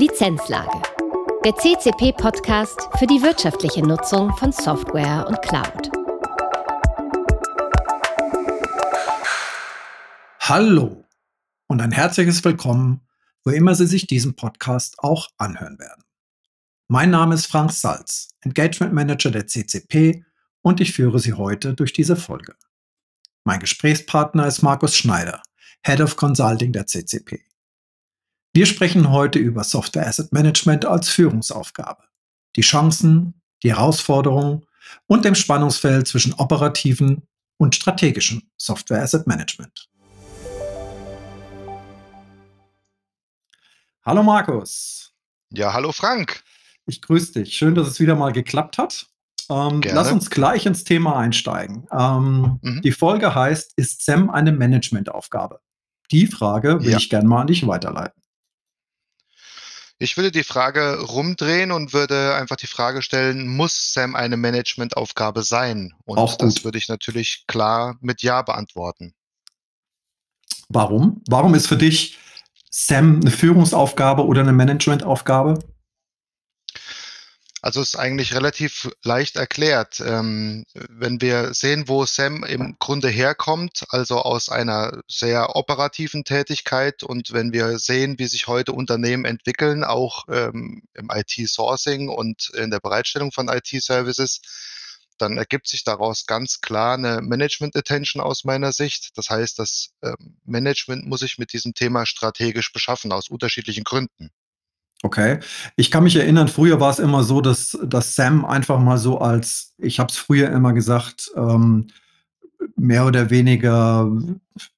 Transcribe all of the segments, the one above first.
Lizenzlage. Der CCP-Podcast für die wirtschaftliche Nutzung von Software und Cloud. Hallo und ein herzliches Willkommen, wo immer Sie sich diesen Podcast auch anhören werden. Mein Name ist Frank Salz, Engagement Manager der CCP und ich führe Sie heute durch diese Folge. Mein Gesprächspartner ist Markus Schneider, Head of Consulting der CCP. Wir sprechen heute über Software Asset Management als Führungsaufgabe, die Chancen, die Herausforderungen und dem Spannungsfeld zwischen operativen und strategischen Software Asset Management. Hallo Markus. Ja, hallo Frank. Ich grüße dich. Schön, dass es wieder mal geklappt hat. Ähm, lass uns gleich ins Thema einsteigen. Ähm, mhm. Die Folge heißt, ist SEM eine Managementaufgabe? Die Frage will ja. ich gerne mal an dich weiterleiten. Ich würde die Frage rumdrehen und würde einfach die Frage stellen, muss SAM eine Managementaufgabe sein? Und Auch das würde ich natürlich klar mit Ja beantworten. Warum? Warum ist für dich SAM eine Führungsaufgabe oder eine Managementaufgabe? Also ist eigentlich relativ leicht erklärt. Ähm, wenn wir sehen, wo Sam im Grunde herkommt, also aus einer sehr operativen Tätigkeit und wenn wir sehen, wie sich heute Unternehmen entwickeln, auch ähm, im IT-Sourcing und in der Bereitstellung von IT-Services, dann ergibt sich daraus ganz klar eine Management-Attention aus meiner Sicht. Das heißt, das ähm, Management muss sich mit diesem Thema strategisch beschaffen, aus unterschiedlichen Gründen. Okay. Ich kann mich erinnern, früher war es immer so, dass, dass Sam einfach mal so als, ich habe es früher immer gesagt, ähm, mehr oder weniger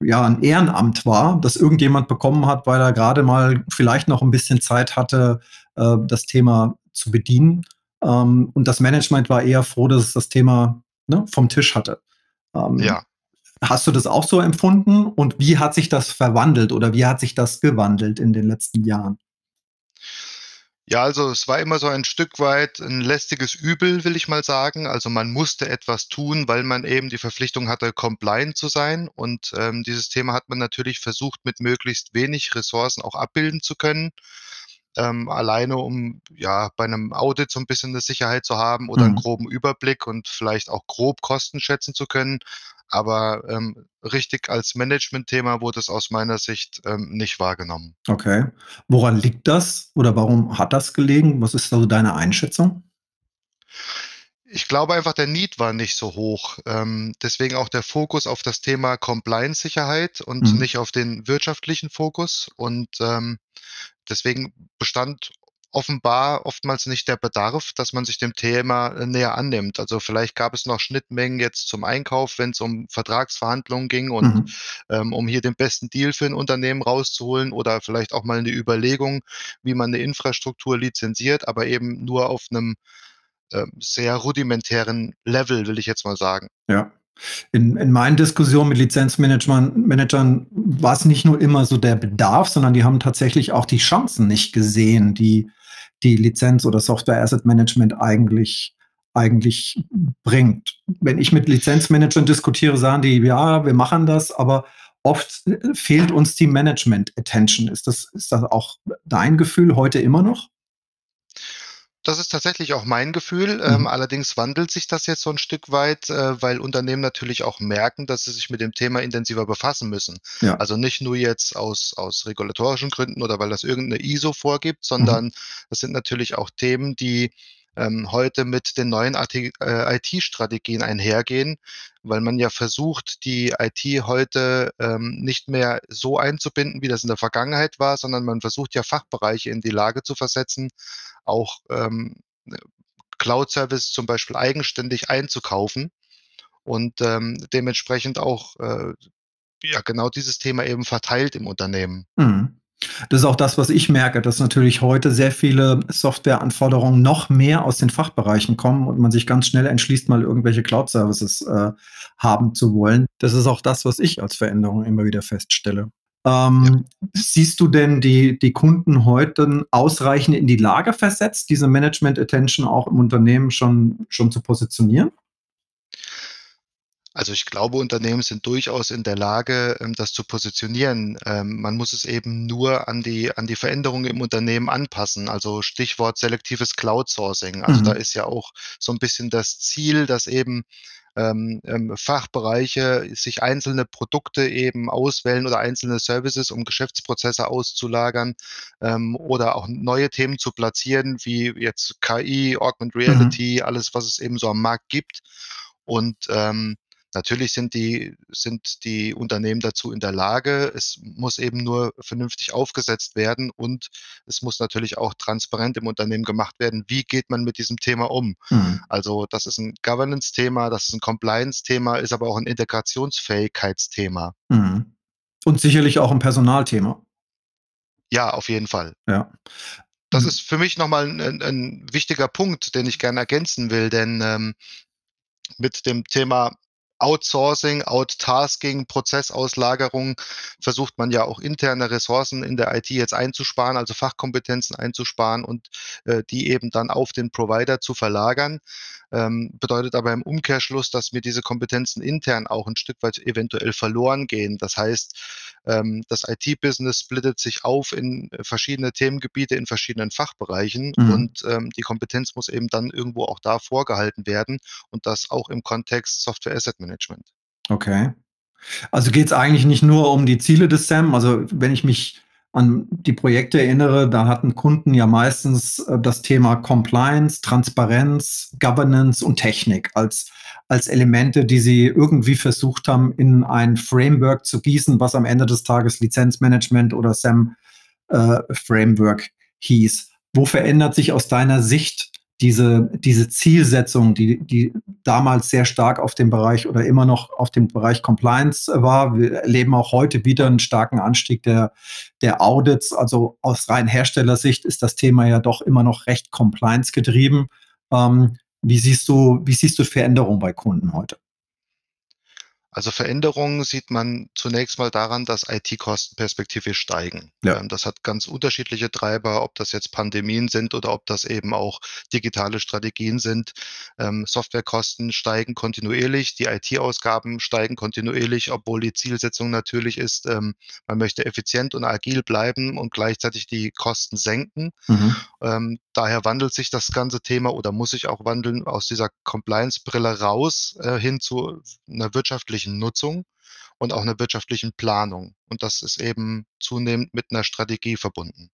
ja ein Ehrenamt war, das irgendjemand bekommen hat, weil er gerade mal vielleicht noch ein bisschen Zeit hatte, äh, das Thema zu bedienen. Ähm, und das Management war eher froh, dass es das Thema ne, vom Tisch hatte. Ähm, ja. Hast du das auch so empfunden? Und wie hat sich das verwandelt oder wie hat sich das gewandelt in den letzten Jahren? Ja, also es war immer so ein Stück weit ein lästiges Übel, will ich mal sagen. Also man musste etwas tun, weil man eben die Verpflichtung hatte, compliant zu sein. Und ähm, dieses Thema hat man natürlich versucht, mit möglichst wenig Ressourcen auch abbilden zu können. Ähm, alleine um ja bei einem Audit so ein bisschen eine Sicherheit zu haben oder einen mhm. groben Überblick und vielleicht auch grob Kosten schätzen zu können. Aber ähm, richtig als Management-Thema wurde es aus meiner Sicht ähm, nicht wahrgenommen. Okay. Woran liegt das oder warum hat das gelegen? Was ist also deine Einschätzung? Ich glaube einfach, der Need war nicht so hoch. Ähm, deswegen auch der Fokus auf das Thema Compliance-Sicherheit und mhm. nicht auf den wirtschaftlichen Fokus. Und ähm, deswegen bestand offenbar oftmals nicht der Bedarf, dass man sich dem Thema äh, näher annimmt. Also vielleicht gab es noch Schnittmengen jetzt zum Einkauf, wenn es um Vertragsverhandlungen ging und mhm. ähm, um hier den besten Deal für ein Unternehmen rauszuholen oder vielleicht auch mal eine Überlegung, wie man eine Infrastruktur lizenziert, aber eben nur auf einem äh, sehr rudimentären Level, will ich jetzt mal sagen. Ja. In, in meinen Diskussionen mit Lizenzmanagern war es nicht nur immer so der Bedarf, sondern die haben tatsächlich auch die Chancen nicht gesehen, die die Lizenz oder Software Asset Management eigentlich eigentlich bringt. Wenn ich mit Lizenzmanagern diskutiere, sagen die, ja, wir machen das, aber oft fehlt uns die Management Attention. Ist das, ist das auch dein Gefühl heute immer noch? Das ist tatsächlich auch mein Gefühl. Ähm, mhm. allerdings wandelt sich das jetzt so ein Stück weit, äh, weil Unternehmen natürlich auch merken, dass sie sich mit dem Thema intensiver befassen müssen. Ja. Also nicht nur jetzt aus, aus regulatorischen Gründen oder weil das irgendeine ISO vorgibt, sondern mhm. das sind natürlich auch Themen, die ähm, heute mit den neuen IT-Strategien äh, einhergehen, weil man ja versucht, die IT heute ähm, nicht mehr so einzubinden, wie das in der Vergangenheit war, sondern man versucht ja Fachbereiche in die Lage zu versetzen, auch ähm, Cloud-Service zum Beispiel eigenständig einzukaufen und ähm, dementsprechend auch äh, ja genau dieses Thema eben verteilt im Unternehmen. Mhm. Das ist auch das, was ich merke, dass natürlich heute sehr viele Softwareanforderungen noch mehr aus den Fachbereichen kommen und man sich ganz schnell entschließt, mal irgendwelche Cloud-Services äh, haben zu wollen. Das ist auch das, was ich als Veränderung immer wieder feststelle. Ähm, ja. Siehst du denn die, die Kunden heute ausreichend in die Lage versetzt, diese Management Attention auch im Unternehmen schon, schon zu positionieren? Also ich glaube, Unternehmen sind durchaus in der Lage, ähm, das zu positionieren. Ähm, man muss es eben nur an die, an die Veränderungen im Unternehmen anpassen. Also Stichwort selektives Cloud-Sourcing. Also mhm. da ist ja auch so ein bisschen das Ziel, dass eben ähm, Fachbereiche sich einzelne Produkte eben auswählen oder einzelne Services, um Geschäftsprozesse auszulagern ähm, oder auch neue Themen zu platzieren, wie jetzt KI, Augmented mhm. Reality, mhm. alles, was es eben so am Markt gibt. Und ähm, Natürlich sind die, sind die Unternehmen dazu in der Lage. Es muss eben nur vernünftig aufgesetzt werden und es muss natürlich auch transparent im Unternehmen gemacht werden. Wie geht man mit diesem Thema um? Mhm. Also das ist ein Governance-Thema, das ist ein Compliance-Thema, ist aber auch ein Integrationsfähigkeitsthema. Mhm. Und sicherlich auch ein Personalthema. Ja, auf jeden Fall. Ja. Das mhm. ist für mich nochmal ein, ein wichtiger Punkt, den ich gerne ergänzen will, denn ähm, mit dem Thema Outsourcing, Outtasking, Prozessauslagerung versucht man ja auch interne Ressourcen in der IT jetzt einzusparen, also Fachkompetenzen einzusparen und äh, die eben dann auf den Provider zu verlagern. Ähm, bedeutet aber im Umkehrschluss, dass mir diese Kompetenzen intern auch ein Stück weit eventuell verloren gehen. Das heißt, ähm, das IT-Business splittet sich auf in verschiedene Themengebiete, in verschiedenen Fachbereichen mhm. und ähm, die Kompetenz muss eben dann irgendwo auch da vorgehalten werden und das auch im Kontext Software Asset Management. Okay. Also geht es eigentlich nicht nur um die Ziele des SAM. Also wenn ich mich an die Projekte erinnere, da hatten Kunden ja meistens äh, das Thema Compliance, Transparenz, Governance und Technik als, als Elemente, die sie irgendwie versucht haben, in ein Framework zu gießen, was am Ende des Tages Lizenzmanagement oder SAM äh, Framework hieß. Wo verändert sich aus deiner Sicht diese, diese Zielsetzung, die, die damals sehr stark auf dem Bereich oder immer noch auf dem Bereich Compliance war. Wir erleben auch heute wieder einen starken Anstieg der, der Audits. Also aus rein Herstellersicht ist das Thema ja doch immer noch recht compliance getrieben. Ähm, wie siehst du, wie siehst du Veränderungen bei Kunden heute? Also Veränderungen sieht man zunächst mal daran, dass IT-Kosten perspektivisch steigen. Ja. Ähm, das hat ganz unterschiedliche Treiber, ob das jetzt Pandemien sind oder ob das eben auch digitale Strategien sind. Ähm, Softwarekosten steigen kontinuierlich, die IT-Ausgaben steigen kontinuierlich, obwohl die Zielsetzung natürlich ist, ähm, man möchte effizient und agil bleiben und gleichzeitig die Kosten senken. Mhm. Daher wandelt sich das ganze Thema oder muss sich auch wandeln aus dieser Compliance-Brille raus äh, hin zu einer wirtschaftlichen Nutzung und auch einer wirtschaftlichen Planung. Und das ist eben zunehmend mit einer Strategie verbunden.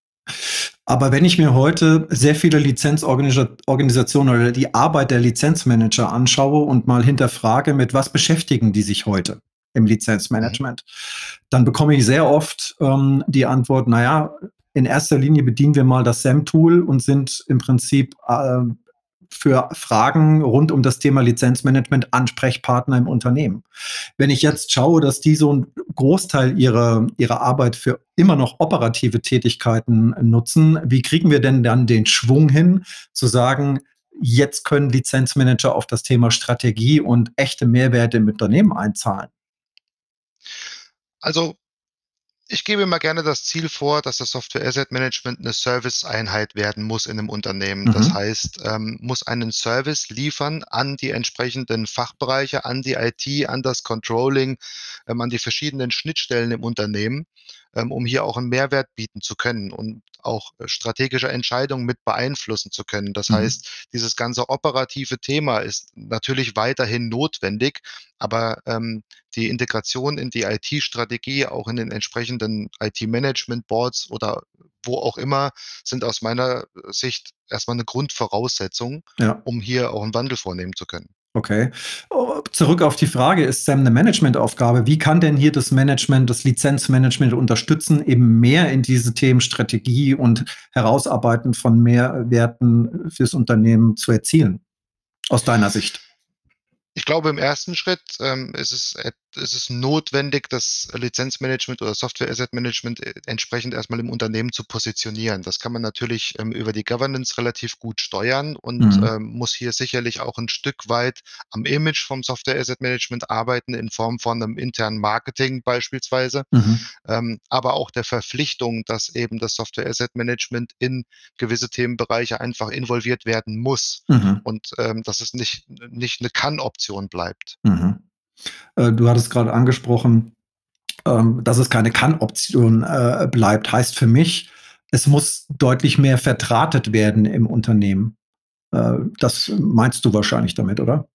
Aber wenn ich mir heute sehr viele Lizenzorganisationen oder die Arbeit der Lizenzmanager anschaue und mal hinterfrage, mit was beschäftigen die sich heute im Lizenzmanagement, mhm. dann bekomme ich sehr oft ähm, die Antwort, naja, in erster Linie bedienen wir mal das SAM-Tool und sind im Prinzip äh, für Fragen rund um das Thema Lizenzmanagement Ansprechpartner im Unternehmen. Wenn ich jetzt schaue, dass die so einen Großteil ihrer, ihrer Arbeit für immer noch operative Tätigkeiten nutzen, wie kriegen wir denn dann den Schwung hin, zu sagen, jetzt können Lizenzmanager auf das Thema Strategie und echte Mehrwerte im Unternehmen einzahlen? Also ich gebe immer gerne das Ziel vor, dass das Software Asset Management eine Service-Einheit werden muss in einem Unternehmen. Mhm. Das heißt, ähm, muss einen Service liefern an die entsprechenden Fachbereiche, an die IT, an das Controlling, ähm, an die verschiedenen Schnittstellen im Unternehmen, um hier auch einen Mehrwert bieten zu können und auch äh, strategische Entscheidungen mit beeinflussen zu können. Das mhm. heißt, dieses ganze operative Thema ist natürlich weiterhin notwendig, aber ähm, die Integration in die IT-Strategie, auch in den entsprechenden IT-Management-Boards oder wo auch immer, sind aus meiner Sicht erstmal eine Grundvoraussetzung, ja. um hier auch einen Wandel vornehmen zu können. Okay. Zurück auf die Frage, ist SAM eine Managementaufgabe? Wie kann denn hier das Management, das Lizenzmanagement unterstützen, eben mehr in diese Themen Strategie und Herausarbeiten von Mehrwerten fürs Unternehmen zu erzielen? Aus deiner Sicht? Ich glaube, im ersten Schritt ähm, ist, es, ist es notwendig, das Lizenzmanagement oder Software Asset Management äh, entsprechend erstmal im Unternehmen zu positionieren. Das kann man natürlich ähm, über die Governance relativ gut steuern und mhm. ähm, muss hier sicherlich auch ein Stück weit am Image vom Software Asset Management arbeiten, in Form von einem internen Marketing beispielsweise, mhm. ähm, aber auch der Verpflichtung, dass eben das Software Asset Management in gewisse Themenbereiche einfach involviert werden muss mhm. und ähm, dass es nicht, nicht eine Kann-Option bleibt. Mhm. Äh, du hattest gerade angesprochen, ähm, dass es keine Kann-Option äh, bleibt. Heißt für mich, es muss deutlich mehr vertratet werden im Unternehmen. Äh, das meinst du wahrscheinlich damit, oder?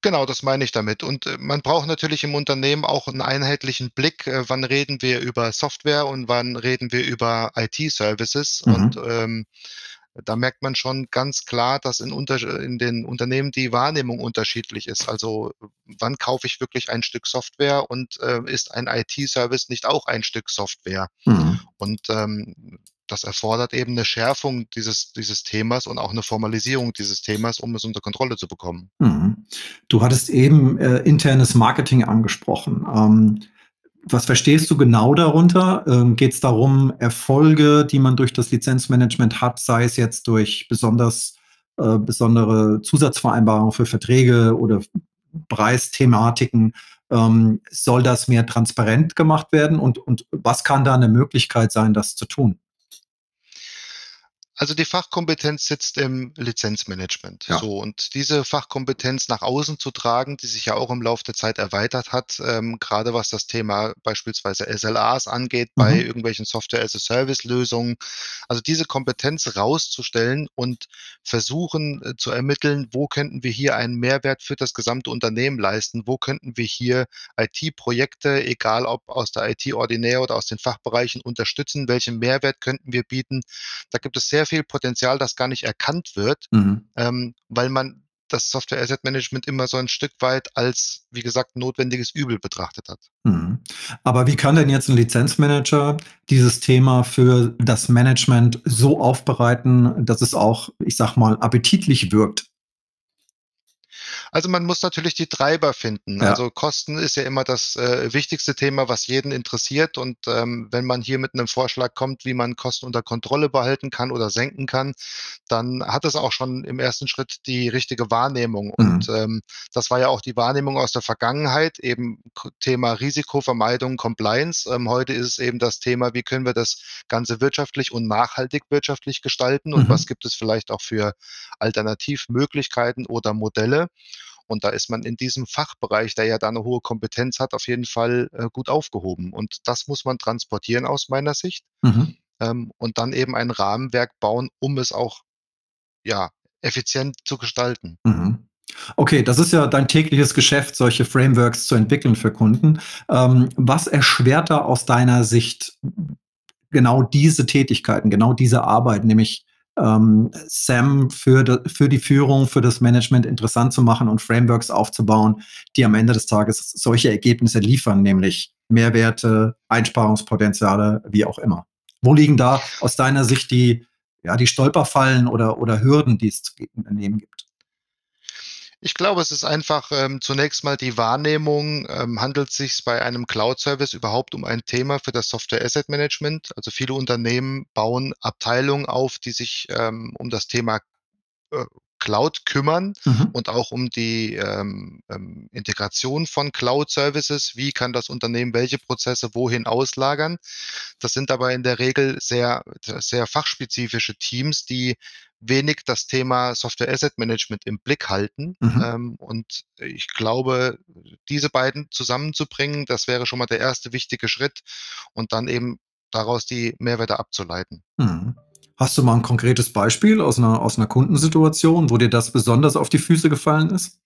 Genau, das meine ich damit. Und man braucht natürlich im Unternehmen auch einen einheitlichen Blick, wann reden wir über Software und wann reden wir über IT-Services. Mhm. Und ähm, da merkt man schon ganz klar, dass in, in den Unternehmen die Wahrnehmung unterschiedlich ist. Also wann kaufe ich wirklich ein Stück Software und äh, ist ein IT-Service nicht auch ein Stück Software? Mhm. Und ähm, das erfordert eben eine Schärfung dieses, dieses Themas und auch eine Formalisierung dieses Themas, um es unter Kontrolle zu bekommen. Mhm. Du hattest eben äh, internes Marketing angesprochen. Ähm, was verstehst du genau darunter? Ähm, Geht es darum, Erfolge, die man durch das Lizenzmanagement hat, sei es jetzt durch besonders äh, besondere Zusatzvereinbarungen für Verträge oder Preisthematiken, ähm, soll das mehr transparent gemacht werden und, und was kann da eine Möglichkeit sein, das zu tun? Also die Fachkompetenz sitzt im Lizenzmanagement. Ja. So, und diese Fachkompetenz nach außen zu tragen, die sich ja auch im Laufe der Zeit erweitert hat, ähm, gerade was das Thema beispielsweise SLAs angeht, mhm. bei irgendwelchen Software-as-a-Service-Lösungen. Also diese Kompetenz rauszustellen und versuchen äh, zu ermitteln, wo könnten wir hier einen Mehrwert für das gesamte Unternehmen leisten, wo könnten wir hier IT-Projekte, egal ob aus der IT ordinär oder aus den Fachbereichen unterstützen, welchen Mehrwert könnten wir bieten. Da gibt es sehr viel Potenzial, das gar nicht erkannt wird, mhm. ähm, weil man das Software Asset Management immer so ein Stück weit als, wie gesagt, notwendiges Übel betrachtet hat. Mhm. Aber wie kann denn jetzt ein Lizenzmanager dieses Thema für das Management so aufbereiten, dass es auch, ich sag mal, appetitlich wirkt? Also man muss natürlich die Treiber finden. Ja. Also Kosten ist ja immer das äh, wichtigste Thema, was jeden interessiert. Und ähm, wenn man hier mit einem Vorschlag kommt, wie man Kosten unter Kontrolle behalten kann oder senken kann, dann hat es auch schon im ersten Schritt die richtige Wahrnehmung. Mhm. Und ähm, das war ja auch die Wahrnehmung aus der Vergangenheit, eben Thema Risikovermeidung, Compliance. Ähm, heute ist es eben das Thema, wie können wir das Ganze wirtschaftlich und nachhaltig wirtschaftlich gestalten und mhm. was gibt es vielleicht auch für Alternativmöglichkeiten oder Modelle. Und da ist man in diesem Fachbereich, der ja da eine hohe Kompetenz hat, auf jeden Fall äh, gut aufgehoben. Und das muss man transportieren aus meiner Sicht. Mhm. Ähm, und dann eben ein Rahmenwerk bauen, um es auch ja, effizient zu gestalten. Mhm. Okay, das ist ja dein tägliches Geschäft, solche Frameworks zu entwickeln für Kunden. Ähm, was erschwert da aus deiner Sicht genau diese Tätigkeiten, genau diese Arbeit, nämlich ähm, SAM für, für die Führung, für das Management interessant zu machen und Frameworks aufzubauen, die am Ende des Tages solche Ergebnisse liefern, nämlich Mehrwerte, Einsparungspotenziale, wie auch immer. Wo liegen da aus deiner Sicht die, ja, die Stolperfallen oder, oder Hürden, die es zu nehmen gibt? Ich glaube, es ist einfach ähm, zunächst mal die Wahrnehmung, ähm, handelt es sich bei einem Cloud-Service überhaupt um ein Thema für das Software Asset Management? Also viele Unternehmen bauen Abteilungen auf, die sich ähm, um das Thema äh, Cloud kümmern mhm. und auch um die ähm, ähm, Integration von Cloud-Services. Wie kann das Unternehmen welche Prozesse wohin auslagern? Das sind aber in der Regel sehr, sehr fachspezifische Teams, die wenig das Thema Software Asset Management im Blick halten. Mhm. Ähm, und ich glaube, diese beiden zusammenzubringen, das wäre schon mal der erste wichtige Schritt und dann eben daraus die Mehrwerte abzuleiten. Mhm. Hast du mal ein konkretes Beispiel aus einer, aus einer Kundensituation, wo dir das besonders auf die Füße gefallen ist?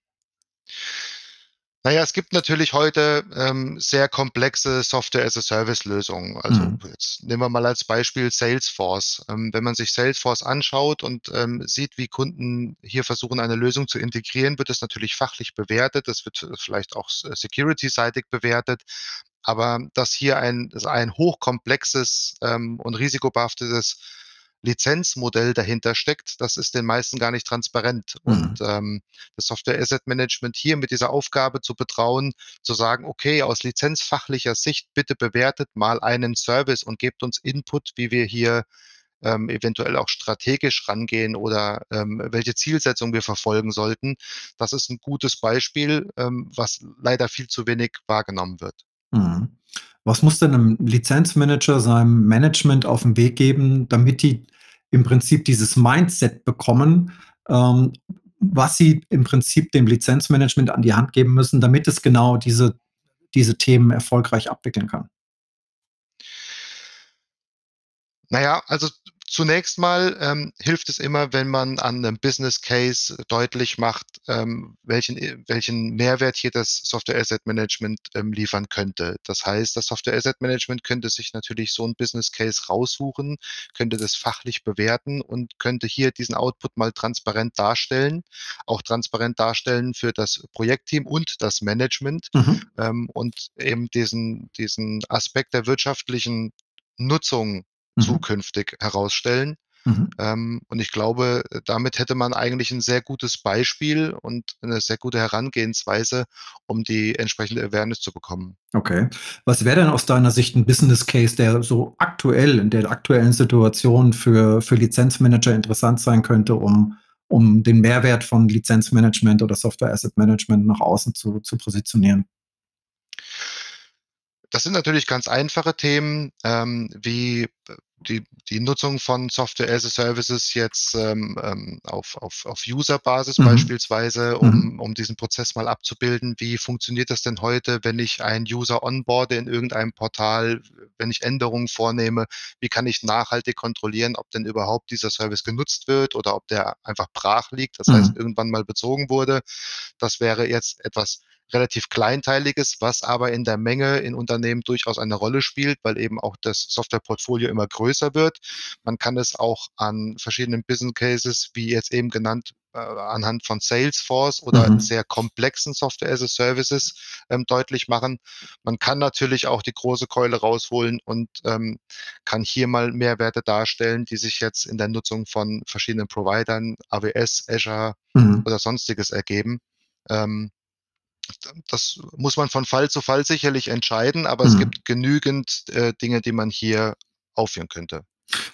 Naja, es gibt natürlich heute ähm, sehr komplexe Software-as-a-Service-Lösungen. Also mhm. jetzt nehmen wir mal als Beispiel Salesforce. Ähm, wenn man sich Salesforce anschaut und ähm, sieht, wie Kunden hier versuchen, eine Lösung zu integrieren, wird es natürlich fachlich bewertet. Das wird vielleicht auch security-seitig bewertet. Aber dass hier ein, ein hochkomplexes ähm, und risikobehaftetes Lizenzmodell dahinter steckt, das ist den meisten gar nicht transparent. Mhm. Und ähm, das Software Asset Management hier mit dieser Aufgabe zu betrauen, zu sagen, okay, aus lizenzfachlicher Sicht bitte bewertet mal einen Service und gebt uns Input, wie wir hier ähm, eventuell auch strategisch rangehen oder ähm, welche Zielsetzung wir verfolgen sollten. Das ist ein gutes Beispiel, ähm, was leider viel zu wenig wahrgenommen wird. Mhm. Was muss denn ein Lizenzmanager seinem Management auf den Weg geben, damit die im Prinzip dieses Mindset bekommen, ähm, was sie im Prinzip dem Lizenzmanagement an die Hand geben müssen, damit es genau diese, diese Themen erfolgreich abwickeln kann? Naja, also Zunächst mal ähm, hilft es immer, wenn man an einem Business Case deutlich macht, ähm, welchen, welchen Mehrwert hier das Software Asset Management ähm, liefern könnte. Das heißt, das Software Asset Management könnte sich natürlich so ein Business Case raussuchen, könnte das fachlich bewerten und könnte hier diesen Output mal transparent darstellen, auch transparent darstellen für das Projektteam und das Management mhm. ähm, und eben diesen, diesen Aspekt der wirtschaftlichen Nutzung Mhm. zukünftig herausstellen. Mhm. Ähm, und ich glaube, damit hätte man eigentlich ein sehr gutes Beispiel und eine sehr gute Herangehensweise, um die entsprechende Awareness zu bekommen. Okay. Was wäre denn aus deiner Sicht ein Business Case, der so aktuell, in der aktuellen Situation für, für Lizenzmanager interessant sein könnte, um, um den Mehrwert von Lizenzmanagement oder Software Asset Management nach außen zu, zu positionieren? Das sind natürlich ganz einfache Themen, ähm, wie die, die Nutzung von Software as a Services jetzt ähm, ähm, auf, auf, auf User-Basis mhm. beispielsweise, um, mhm. um diesen Prozess mal abzubilden. Wie funktioniert das denn heute, wenn ich einen User onboarde in irgendeinem Portal, wenn ich Änderungen vornehme? Wie kann ich nachhaltig kontrollieren, ob denn überhaupt dieser Service genutzt wird oder ob der einfach brach liegt, das mhm. heißt irgendwann mal bezogen wurde? Das wäre jetzt etwas relativ kleinteiliges, was aber in der Menge in Unternehmen durchaus eine Rolle spielt, weil eben auch das Softwareportfolio immer größer wird. Man kann es auch an verschiedenen Business Cases, wie jetzt eben genannt, äh, anhand von Salesforce oder mhm. sehr komplexen Software as a Services ähm, deutlich machen. Man kann natürlich auch die große Keule rausholen und ähm, kann hier mal Mehrwerte darstellen, die sich jetzt in der Nutzung von verschiedenen Providern, AWS, Azure mhm. oder sonstiges ergeben. Ähm, das muss man von Fall zu Fall sicherlich entscheiden, aber mhm. es gibt genügend äh, Dinge, die man hier aufführen könnte.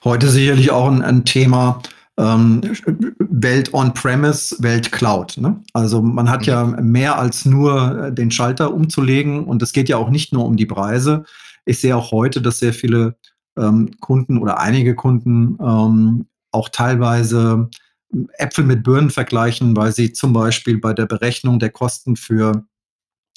Heute sicherlich auch ein, ein Thema, ähm, Welt on-premise, Welt Cloud. Ne? Also man hat mhm. ja mehr als nur äh, den Schalter umzulegen und es geht ja auch nicht nur um die Preise. Ich sehe auch heute, dass sehr viele ähm, Kunden oder einige Kunden ähm, auch teilweise Äpfel mit Birnen vergleichen, weil sie zum Beispiel bei der Berechnung der Kosten für,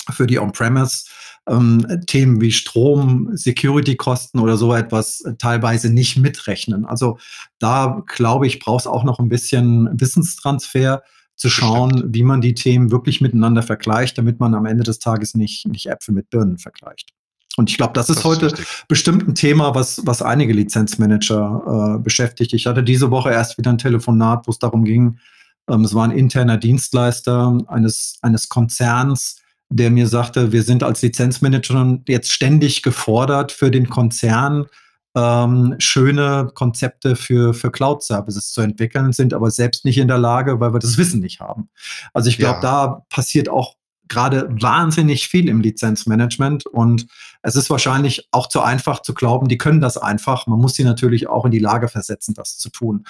für die On-Premise ähm, Themen wie Strom, Security-Kosten oder so etwas teilweise nicht mitrechnen. Also da glaube ich, braucht es auch noch ein bisschen Wissenstransfer zu schauen, wie man die Themen wirklich miteinander vergleicht, damit man am Ende des Tages nicht, nicht Äpfel mit Birnen vergleicht. Und ich glaube, das ist das heute ist bestimmt ein Thema, was, was einige Lizenzmanager äh, beschäftigt. Ich hatte diese Woche erst wieder ein Telefonat, wo es darum ging, ähm, es war ein interner Dienstleister eines, eines Konzerns, der mir sagte, wir sind als Lizenzmanager jetzt ständig gefordert, für den Konzern ähm, schöne Konzepte für, für Cloud-Services zu entwickeln, sind aber selbst nicht in der Lage, weil wir das Wissen nicht haben. Also ich glaube, ja. da passiert auch gerade wahnsinnig viel im Lizenzmanagement und es ist wahrscheinlich auch zu einfach zu glauben, die können das einfach. Man muss sie natürlich auch in die Lage versetzen, das zu tun.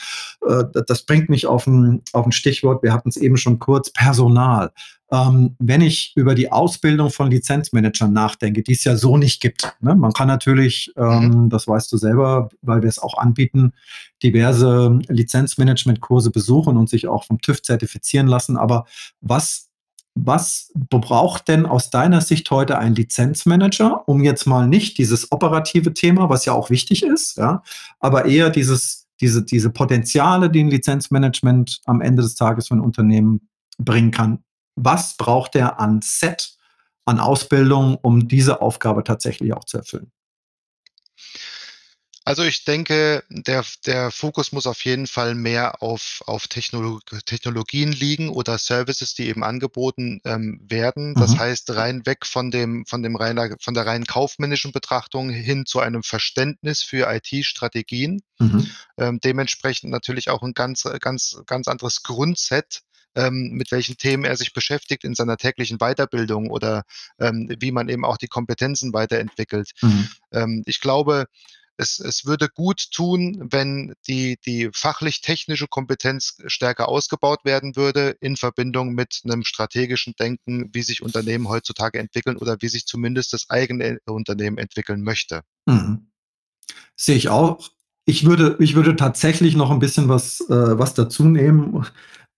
Äh, das bringt mich auf ein, auf ein Stichwort, wir hatten es eben schon kurz, Personal. Ähm, wenn ich über die Ausbildung von Lizenzmanagern nachdenke, die es ja so nicht gibt. Ne? Man kann natürlich, ähm, mhm. das weißt du selber, weil wir es auch anbieten, diverse Lizenzmanagement-Kurse besuchen und sich auch vom TÜV zertifizieren lassen. Aber was was braucht denn aus deiner Sicht heute ein Lizenzmanager, um jetzt mal nicht dieses operative Thema, was ja auch wichtig ist, ja, aber eher dieses, diese, diese Potenziale, die ein Lizenzmanagement am Ende des Tages für ein Unternehmen bringen kann. Was braucht er an Set, an Ausbildung, um diese Aufgabe tatsächlich auch zu erfüllen? Also ich denke, der, der Fokus muss auf jeden Fall mehr auf, auf Technolog Technologien liegen oder Services, die eben angeboten ähm, werden. Das mhm. heißt, rein weg von dem, von dem reiner, von der reinen kaufmännischen Betrachtung hin zu einem Verständnis für IT-Strategien. Mhm. Ähm, dementsprechend natürlich auch ein ganz, ganz, ganz anderes Grundset, ähm, mit welchen Themen er sich beschäftigt in seiner täglichen Weiterbildung oder ähm, wie man eben auch die Kompetenzen weiterentwickelt. Mhm. Ähm, ich glaube, es, es würde gut tun, wenn die, die fachlich-technische Kompetenz stärker ausgebaut werden würde in Verbindung mit einem strategischen Denken, wie sich Unternehmen heutzutage entwickeln oder wie sich zumindest das eigene Unternehmen entwickeln möchte. Mhm. Sehe ich auch. Ich würde, ich würde tatsächlich noch ein bisschen was, äh, was dazu nehmen.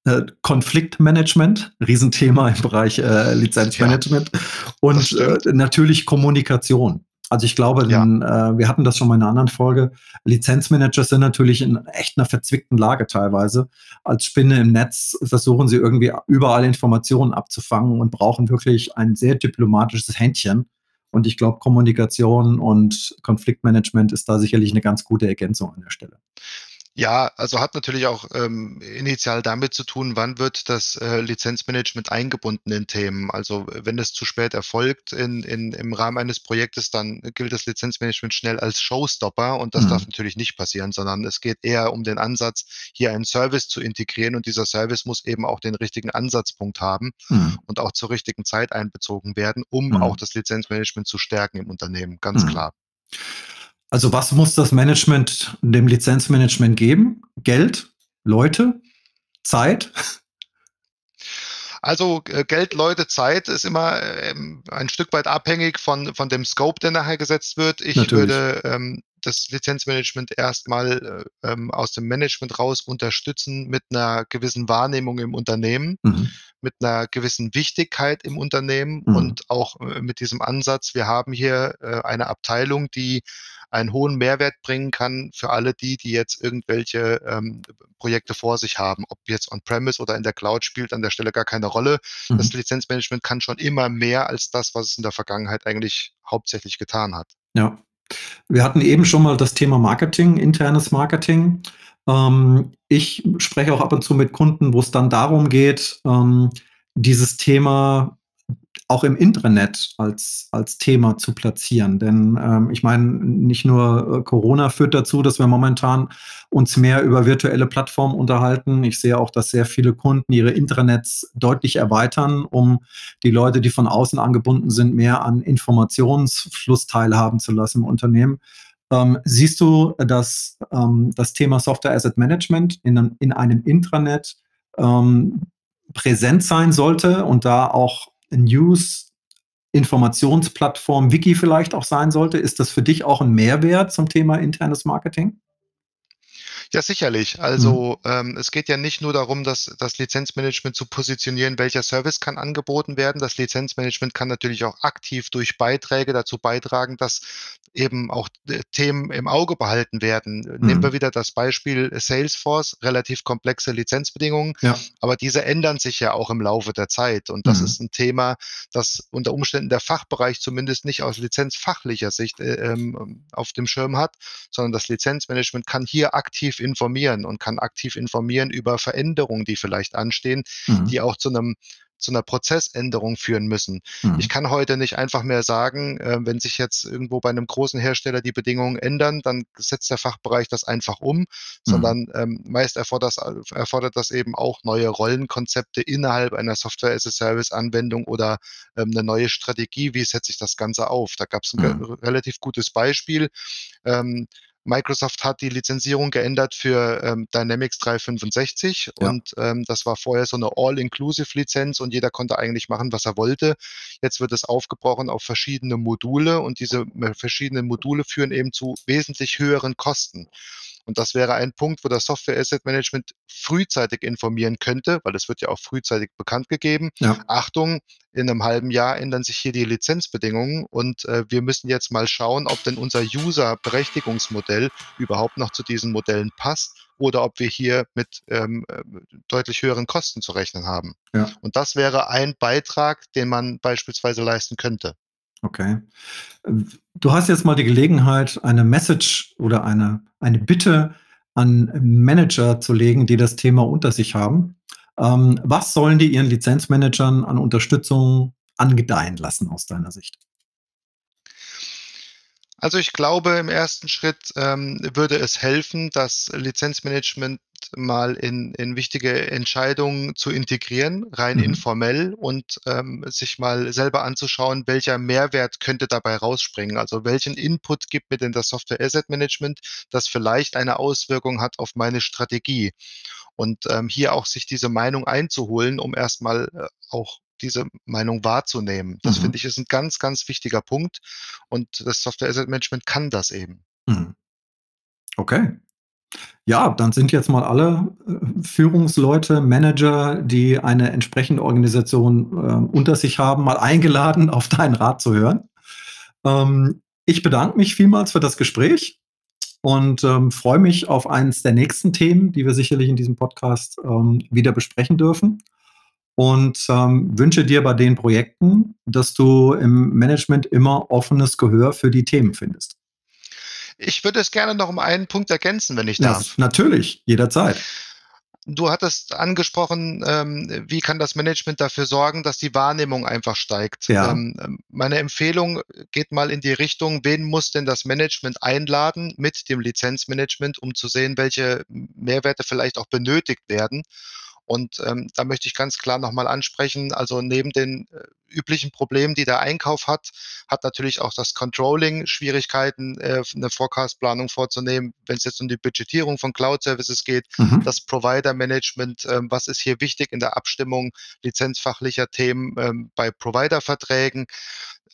äh, Konfliktmanagement, Riesenthema im Bereich äh, Lizenzmanagement ja, und äh, natürlich Kommunikation. Also ich glaube, ja. denn, äh, wir hatten das schon mal in einer anderen Folge. Lizenzmanager sind natürlich in echt einer verzwickten Lage teilweise. Als Spinne im Netz versuchen sie irgendwie überall Informationen abzufangen und brauchen wirklich ein sehr diplomatisches Händchen. Und ich glaube, Kommunikation und Konfliktmanagement ist da sicherlich eine ganz gute Ergänzung an der Stelle. Ja, also hat natürlich auch ähm, initial damit zu tun, wann wird das äh, Lizenzmanagement eingebunden in Themen. Also wenn es zu spät erfolgt in, in, im Rahmen eines Projektes, dann gilt das Lizenzmanagement schnell als Showstopper und das mhm. darf natürlich nicht passieren, sondern es geht eher um den Ansatz, hier einen Service zu integrieren und dieser Service muss eben auch den richtigen Ansatzpunkt haben mhm. und auch zur richtigen Zeit einbezogen werden, um mhm. auch das Lizenzmanagement zu stärken im Unternehmen, ganz mhm. klar. Also was muss das Management dem Lizenzmanagement geben? Geld, Leute, Zeit? Also äh, Geld, Leute, Zeit ist immer ähm, ein Stück weit abhängig von, von dem Scope, der nachher gesetzt wird. Ich Natürlich. würde ähm, das Lizenzmanagement erstmal äh, ähm, aus dem Management raus unterstützen mit einer gewissen Wahrnehmung im Unternehmen, mhm. mit einer gewissen Wichtigkeit im Unternehmen mhm. und auch äh, mit diesem Ansatz, wir haben hier äh, eine Abteilung, die einen hohen Mehrwert bringen kann für alle die, die jetzt irgendwelche ähm, Projekte vor sich haben. Ob jetzt on-premise oder in der Cloud spielt an der Stelle gar keine Rolle. Mhm. Das Lizenzmanagement kann schon immer mehr als das, was es in der Vergangenheit eigentlich hauptsächlich getan hat. Ja. Wir hatten eben schon mal das Thema Marketing, internes Marketing. Ähm, ich spreche auch ab und zu mit Kunden, wo es dann darum geht, ähm, dieses Thema auch im Intranet als, als Thema zu platzieren. Denn ähm, ich meine, nicht nur äh, Corona führt dazu, dass wir momentan uns mehr über virtuelle Plattformen unterhalten. Ich sehe auch, dass sehr viele Kunden ihre Intranets deutlich erweitern, um die Leute, die von außen angebunden sind, mehr an Informationsfluss teilhaben zu lassen im Unternehmen. Ähm, siehst du, dass ähm, das Thema Software Asset Management in, in einem Intranet ähm, präsent sein sollte und da auch News, Informationsplattform, Wiki vielleicht auch sein sollte. Ist das für dich auch ein Mehrwert zum Thema internes Marketing? Ja, sicherlich. Also mhm. ähm, es geht ja nicht nur darum, dass das Lizenzmanagement zu positionieren, welcher Service kann angeboten werden. Das Lizenzmanagement kann natürlich auch aktiv durch Beiträge dazu beitragen, dass eben auch äh, Themen im Auge behalten werden. Mhm. Nehmen wir wieder das Beispiel Salesforce, relativ komplexe Lizenzbedingungen, ja. aber diese ändern sich ja auch im Laufe der Zeit. Und das mhm. ist ein Thema, das unter Umständen der Fachbereich zumindest nicht aus lizenzfachlicher Sicht äh, ähm, auf dem Schirm hat, sondern das Lizenzmanagement kann hier aktiv informieren und kann aktiv informieren über Veränderungen, die vielleicht anstehen, mhm. die auch zu einem zu einer Prozessänderung führen müssen. Mhm. Ich kann heute nicht einfach mehr sagen, äh, wenn sich jetzt irgendwo bei einem großen Hersteller die Bedingungen ändern, dann setzt der Fachbereich das einfach um, mhm. sondern ähm, meist erfordert das, erfordert das eben auch neue Rollenkonzepte innerhalb einer Software-as-a-Service-Anwendung oder ähm, eine neue Strategie. Wie setze ich das Ganze auf? Da gab es ein mhm. relativ gutes Beispiel. Ähm, Microsoft hat die Lizenzierung geändert für ähm, Dynamics 365 ja. und ähm, das war vorher so eine All-Inclusive-Lizenz und jeder konnte eigentlich machen, was er wollte. Jetzt wird es aufgebrochen auf verschiedene Module und diese äh, verschiedenen Module führen eben zu wesentlich höheren Kosten. Und das wäre ein Punkt, wo das Software Asset Management frühzeitig informieren könnte, weil es wird ja auch frühzeitig bekannt gegeben. Ja. Achtung, in einem halben Jahr ändern sich hier die Lizenzbedingungen und äh, wir müssen jetzt mal schauen, ob denn unser User-Berechtigungsmodell überhaupt noch zu diesen Modellen passt oder ob wir hier mit ähm, äh, deutlich höheren Kosten zu rechnen haben. Ja. Und das wäre ein Beitrag, den man beispielsweise leisten könnte. Okay. Du hast jetzt mal die Gelegenheit, eine Message oder eine, eine Bitte an Manager zu legen, die das Thema unter sich haben. Ähm, was sollen die ihren Lizenzmanagern an Unterstützung angedeihen lassen aus deiner Sicht? Also ich glaube, im ersten Schritt ähm, würde es helfen, das Lizenzmanagement mal in, in wichtige Entscheidungen zu integrieren, rein mhm. informell und ähm, sich mal selber anzuschauen, welcher Mehrwert könnte dabei rausspringen. Also welchen Input gibt mir denn das Software Asset Management, das vielleicht eine Auswirkung hat auf meine Strategie. Und ähm, hier auch sich diese Meinung einzuholen, um erstmal äh, auch diese Meinung wahrzunehmen. Das mhm. finde ich ist ein ganz, ganz wichtiger Punkt. Und das Software Asset Management kann das eben. Mhm. Okay. Ja, dann sind jetzt mal alle äh, Führungsleute, Manager, die eine entsprechende Organisation äh, unter sich haben, mal eingeladen, auf deinen Rat zu hören. Ähm, ich bedanke mich vielmals für das Gespräch und ähm, freue mich auf eines der nächsten Themen, die wir sicherlich in diesem Podcast ähm, wieder besprechen dürfen. Und ähm, wünsche dir bei den Projekten, dass du im Management immer offenes Gehör für die Themen findest. Ich würde es gerne noch um einen Punkt ergänzen, wenn ich darf. Ja, natürlich, jederzeit. Du hattest angesprochen, ähm, wie kann das Management dafür sorgen, dass die Wahrnehmung einfach steigt. Ja. Ähm, meine Empfehlung geht mal in die Richtung, wen muss denn das Management einladen mit dem Lizenzmanagement, um zu sehen, welche Mehrwerte vielleicht auch benötigt werden und ähm, da möchte ich ganz klar nochmal ansprechen, also neben den äh, üblichen Problemen, die der Einkauf hat, hat natürlich auch das Controlling Schwierigkeiten, äh, eine Forecast-Planung vorzunehmen, wenn es jetzt um die Budgetierung von Cloud-Services geht, mhm. das Provider-Management, äh, was ist hier wichtig in der Abstimmung lizenzfachlicher Themen ähm, bei Provider-Verträgen,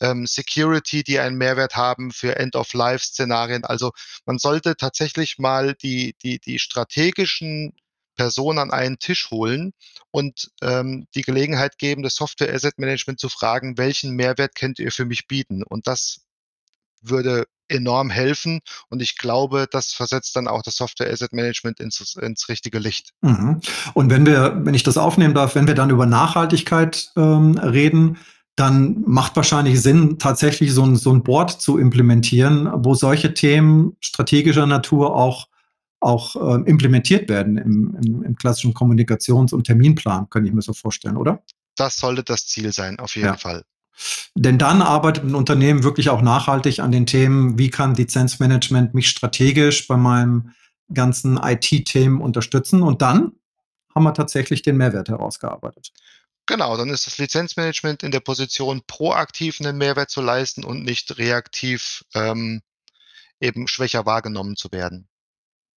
ähm, Security, die einen Mehrwert haben für End-of-Life-Szenarien. Also man sollte tatsächlich mal die, die, die strategischen Person an einen Tisch holen und ähm, die Gelegenheit geben, das Software Asset Management zu fragen, welchen Mehrwert könnt ihr für mich bieten? Und das würde enorm helfen und ich glaube, das versetzt dann auch das Software Asset Management ins, ins richtige Licht. Mhm. Und wenn wir, wenn ich das aufnehmen darf, wenn wir dann über Nachhaltigkeit ähm, reden, dann macht wahrscheinlich Sinn, tatsächlich so ein, so ein Board zu implementieren, wo solche Themen strategischer Natur auch auch äh, implementiert werden im, im, im klassischen Kommunikations- und Terminplan, könnte ich mir so vorstellen, oder? Das sollte das Ziel sein, auf jeden ja. Fall. Denn dann arbeitet ein Unternehmen wirklich auch nachhaltig an den Themen, wie kann Lizenzmanagement mich strategisch bei meinem ganzen IT-Themen unterstützen. Und dann haben wir tatsächlich den Mehrwert herausgearbeitet. Genau, dann ist das Lizenzmanagement in der Position, proaktiv einen Mehrwert zu leisten und nicht reaktiv ähm, eben schwächer wahrgenommen zu werden.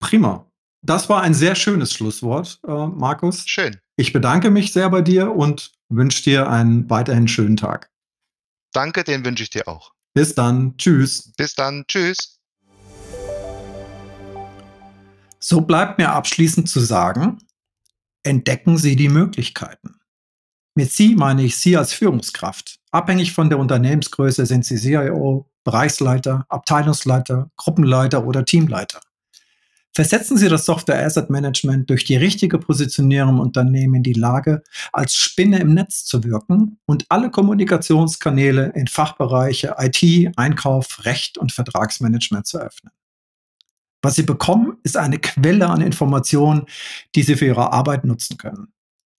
Prima. Das war ein sehr schönes Schlusswort, äh, Markus. Schön. Ich bedanke mich sehr bei dir und wünsche dir einen weiterhin schönen Tag. Danke, den wünsche ich dir auch. Bis dann. Tschüss. Bis dann. Tschüss. So bleibt mir abschließend zu sagen, entdecken Sie die Möglichkeiten. Mit Sie meine ich Sie als Führungskraft. Abhängig von der Unternehmensgröße sind Sie CIO, Bereichsleiter, Abteilungsleiter, Gruppenleiter oder Teamleiter. Versetzen Sie das Software Asset Management durch die richtige Positionierung im Unternehmen in die Lage, als Spinne im Netz zu wirken und alle Kommunikationskanäle in Fachbereiche IT, Einkauf, Recht und Vertragsmanagement zu öffnen. Was Sie bekommen, ist eine Quelle an Informationen, die Sie für Ihre Arbeit nutzen können.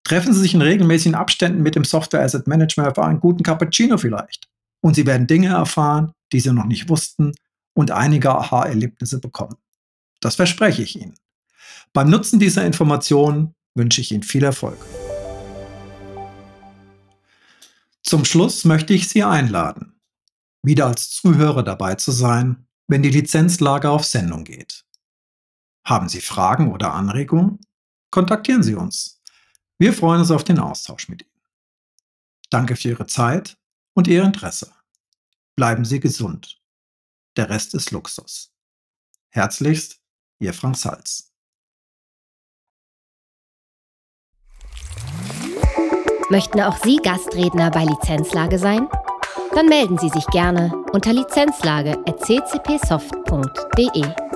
Treffen Sie sich in regelmäßigen Abständen mit dem Software Asset Management für einen guten Cappuccino vielleicht. Und Sie werden Dinge erfahren, die Sie noch nicht wussten und einige Aha-Erlebnisse bekommen. Das verspreche ich Ihnen. Beim Nutzen dieser Informationen wünsche ich Ihnen viel Erfolg. Zum Schluss möchte ich Sie einladen, wieder als Zuhörer dabei zu sein, wenn die Lizenzlage auf Sendung geht. Haben Sie Fragen oder Anregungen? Kontaktieren Sie uns. Wir freuen uns auf den Austausch mit Ihnen. Danke für Ihre Zeit und Ihr Interesse. Bleiben Sie gesund. Der Rest ist Luxus. Herzlichst, Ihr Frank Salz. Möchten auch Sie Gastredner bei Lizenzlage sein? Dann melden Sie sich gerne unter lizenzlage.ccpsoft.de.